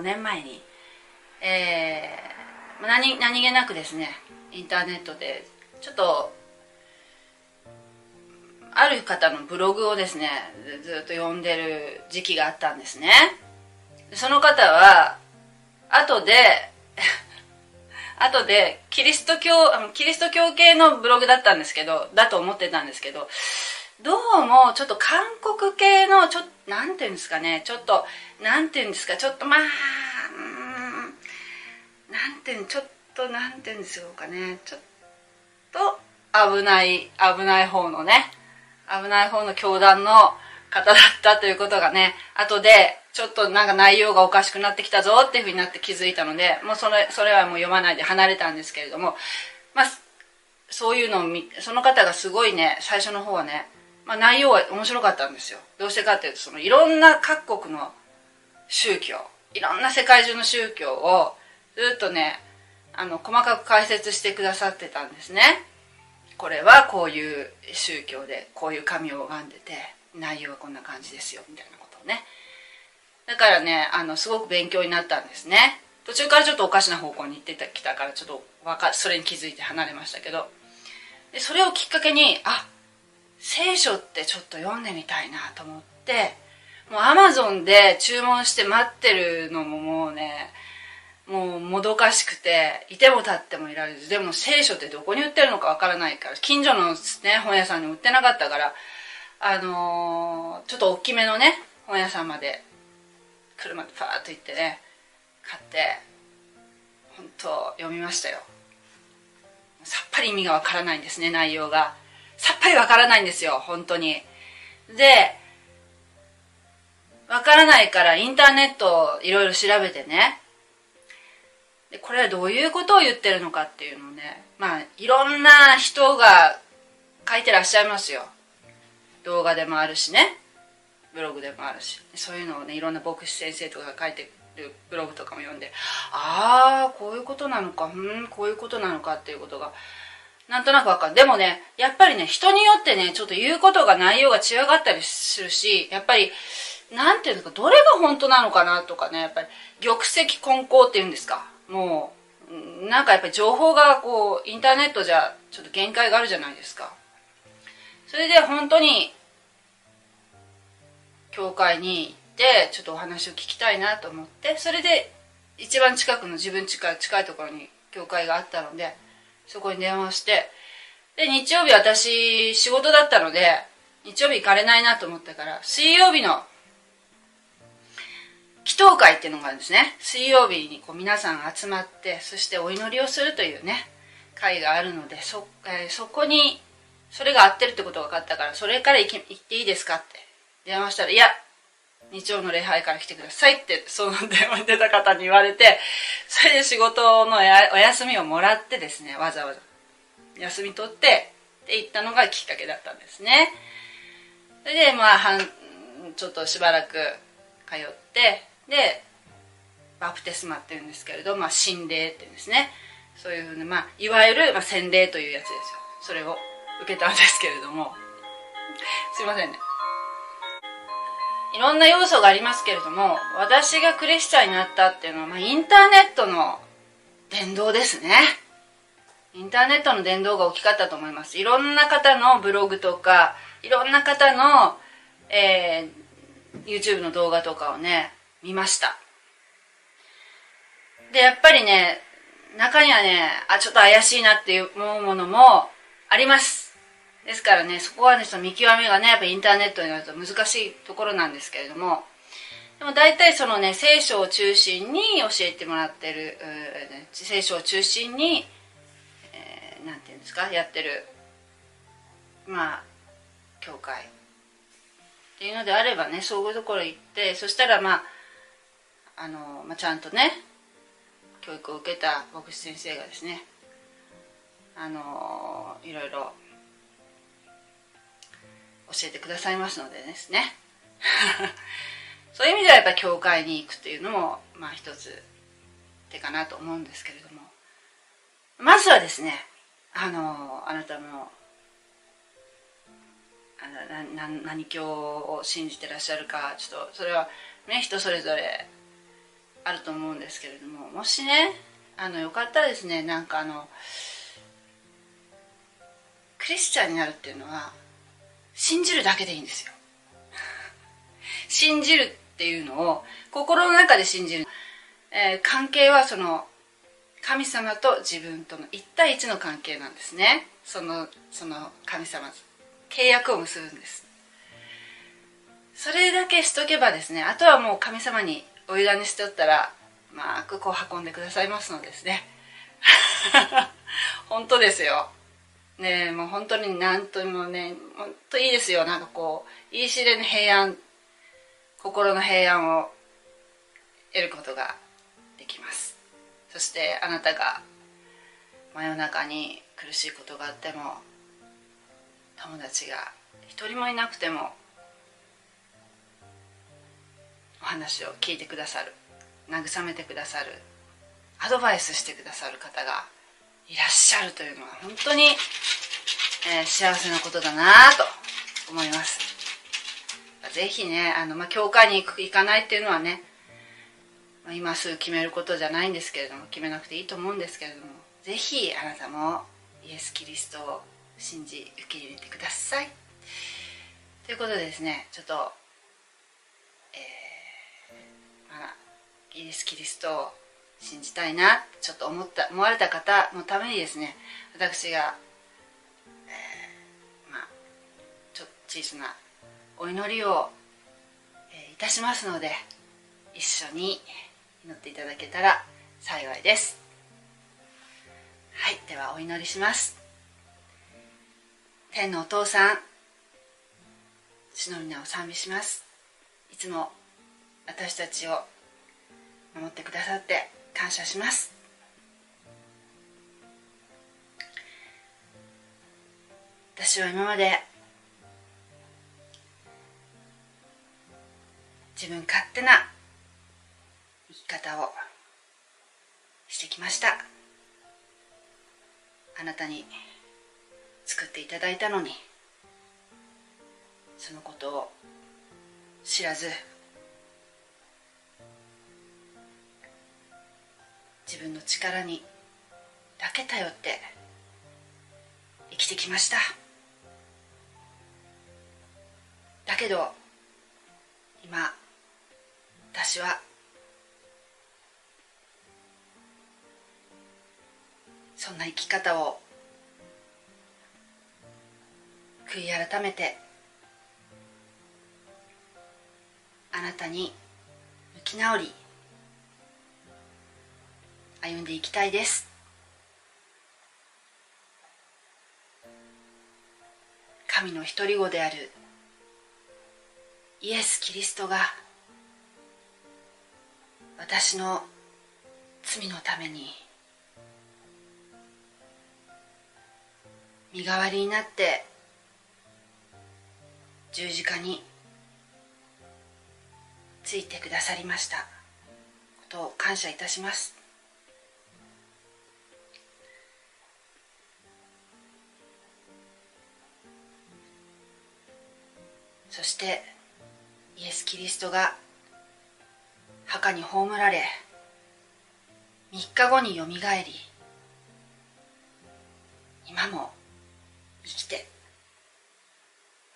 5年前に、えー、何何気なくですねインターネットでちょっとある方のブログをですねずっと読んでる時期があったんですね。その方は後で 後でキリスト教キリスト教系のブログだったんですけどだと思ってたんですけどどうもちょっと韓国系のちょっなんていうんですかね。ちょっとなんていうんですか。ちょっとまあなんていうんちょっとなんていうんですかね。ちょっと危ない危ない方のね。危ない方の教団の方だったということがね。後でちょっとなんか内容がおかしくなってきたぞっていうふうになって気づいたのでもうそれそれはもう読まないで離れたんですけれども。まあそういうのをその方がすごいね最初の方はね、まあ、内容は面白かったんですよ。どうしてかっていうとそのいろんな各国の宗教いろんな世界中の宗教をずっとねあの細かく解説してくださってたんですね。これはこういう宗教でこういう神を拝んでて内容はこんな感じですよみたいなことをね。だからねあのすごく勉強になったんですね。途中からちょっとおかしな方向に行ってきたからちょっとわかそれに気づいて離れましたけど。でそれをきっかけにあ聖書ってちょっと読んでみたいなと思ってもうアマゾンで注文して待ってるのももうねもうもどかしくていても立ってもいられずでも聖書ってどこに売ってるのかわからないから近所の、ね、本屋さんに売ってなかったからあのー、ちょっと大きめのね本屋さんまで車でパーッと行ってね買って本当読みましたよ。さっぱり意味がわからないんですね内容が。さっぱりわからないんですよ本当に。でわからないからインターネットをいろいろ調べてね。でこれはどういうことを言ってるのかっていうのをねまあいろんな人が書いてらっしゃいますよ。動画でもあるしね。ブログでもあるし。そういうのをねいろんな牧師先生とかが書いてるブログとかも読んでああこういうことなのかうんこういうことなのかっていうことがなんとなくわかる。でもねやっぱりね人によってねちょっと言うことが内容が違かったりするしやっぱりなんていうんですかどれが本当なのかなとかねやっぱり玉石混交っていうんですか。もうなんかやっぱり情報がこうインターネットじゃちょっと限界があるじゃないですか。それで本当に教会に行ってちょっとお話を聞きたいなと思ってそれで一番近くの自分近い近いところに教会があったのでそこに電話してで日曜日私仕事だったので日曜日行かれないなと思ったから水曜日の祈祷会っていうのがあるんですね。水曜日にこう皆さん集まってそしてお祈りをするというね会があるのでそ,、えー、そこにそれが合ってるってことが分かったからそれから行行っていいですかって電話したら「いや日曜の礼拝から来てください」ってその電話に出た方に言われてそれで仕事のお休みをもらってですねわざわざ休み取ってって行ったのがきっかけだったんですね。それでまあはんちょっとしばらく通ってでバプテスマっていうんですけれど、まあ、心霊っていうんですね。そういうふうな、まあ、いわゆる、まあ、洗礼というやつですよ。それを受けたんですけれども。すいませんね。いろんな要素がありますけれども私がクリスチャンになったっていうのは、まあ、インターネットの伝道ですね。インターネットの伝道が大きかったと思います。いろんな方のブログとかいろんな方の、えー、YouTube の動画とかをね見ました。でやっぱりね中にはねあちょっと怪しいなって思うものもあります。ですからねそこはねその見極めがねやっぱインターネットになると難しいところなんですけれどもでも大体そのね聖書を中心に教えてもらってる聖書を中心にえー、て言うんですかやってるまあ教会。っていうのであればねそういうところ行ってそしたらまああの、まあ、ちゃんとね教育を受けた牧師先生がですねあのいろいろ教えてくださいますのでですね。そういう意味ではやっぱり教会に行くというのもまあ一つ手かなと思うんですけれども。まずはですねあのあなたのあな何教を信じてらっしゃるかちょっとそれはね人それぞれあると思うんですけれどももしねあのよかったらですねなんかあのクリスチャンになるっていうのは信じるだけでいいんですよ。信じるっていうのを心の中で信じる、えー、関係はその神様と自分との1対1の関係なんですね。そのその神様契約を結ぶんです。それだけしとけばですねあとはもう神様にお委ねしておったらうまくこう運んでくださいますのですね。本当ですよ。ねもう本当に何ともね本当いいですよ。なんかこう言い知れぬ平安心の平安を得ることができます。そしてあなたが真夜中に苦しいことがあっても友達が一人もいなくてもお話を聞いてくださる慰めてくださるアドバイスしてくださる方がいらっしゃるというのは本当に、えー、幸せなことだなと思います。ぜひねあの、まあ、教会に行く行かないっていうのはね、まあ、今すぐ決めることじゃないんですけれども決めなくていいと思うんですけれどもぜひあなたもイエス・キリストを信じ受け入れてください。ということでですねちょっと、えーまあ、イエス・キリストを信じたいなちょっと思った思われた方のためにですね私が、小さなお祈りを、え、いたしますので一緒に祈っていただけたら幸いです。はいではお祈りします。天のお父さん主の皆を賛美します。いつも私たちを守ってくださって感謝します。私は今まで自分勝手な生き方をしてきました。あなたに作っていただいたのにそのことを知らず自分の力にだけ頼って生きてきました。だけど今私は。そんな生き方を。悔い改めて。あなたに向き直り。歩んでいきたいです。神の独り子である。イエス・キリストが。私の罪のために身代わりになって十字架についてくださりましたことを感謝いたします。そしてイエス・キリストが墓に葬られ3日後によみがえり今も生きて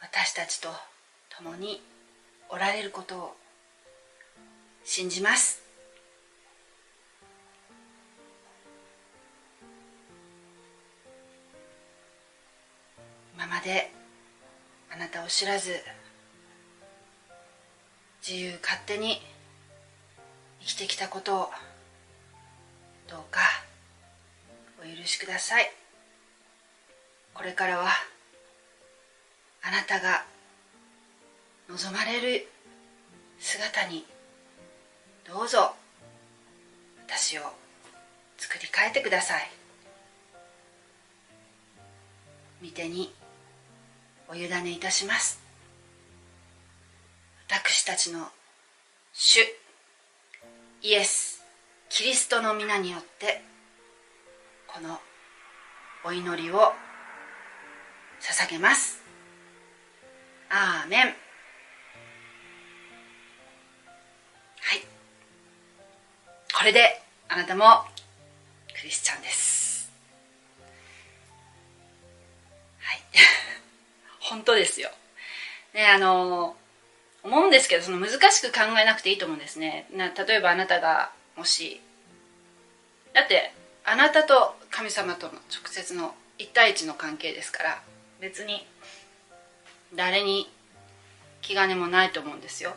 私たちと共におられることを信じます。今まであなたを知らず自由勝手に生きてきたことをどうかお許しください。これからはあなたが望まれる姿にどうぞ私を作り変えてください。御手にお委ねいたします。私たちの主。イエス。キリストの皆によってこのお祈りを捧げます。アーメン。はい。これであなたもクリスチャンです。はい。本当ですよ。ねあの思うんですけどその難しく考えなくていいと思うんですね。な例えばあなたがもしだってあなたと神様との直接の一対一の関係ですから別に誰に気兼ねもないと思うんですよ。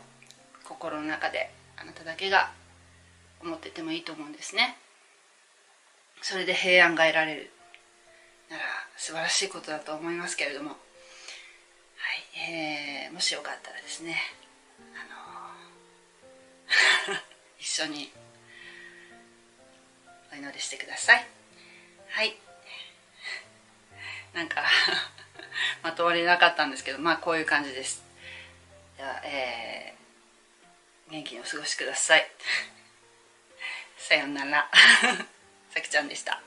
心の中であなただけが思っててもいいと思うんですね。それで平安が得られるなら素晴らしいことだと思いますけれども、えー、もしよかったらですねあのー、一緒にお祈りしてください。はい。なんか まとまりなかったんですけどまあこういう感じです。ではえー、元気にお過ごしください。さようなら。さきちゃんでした。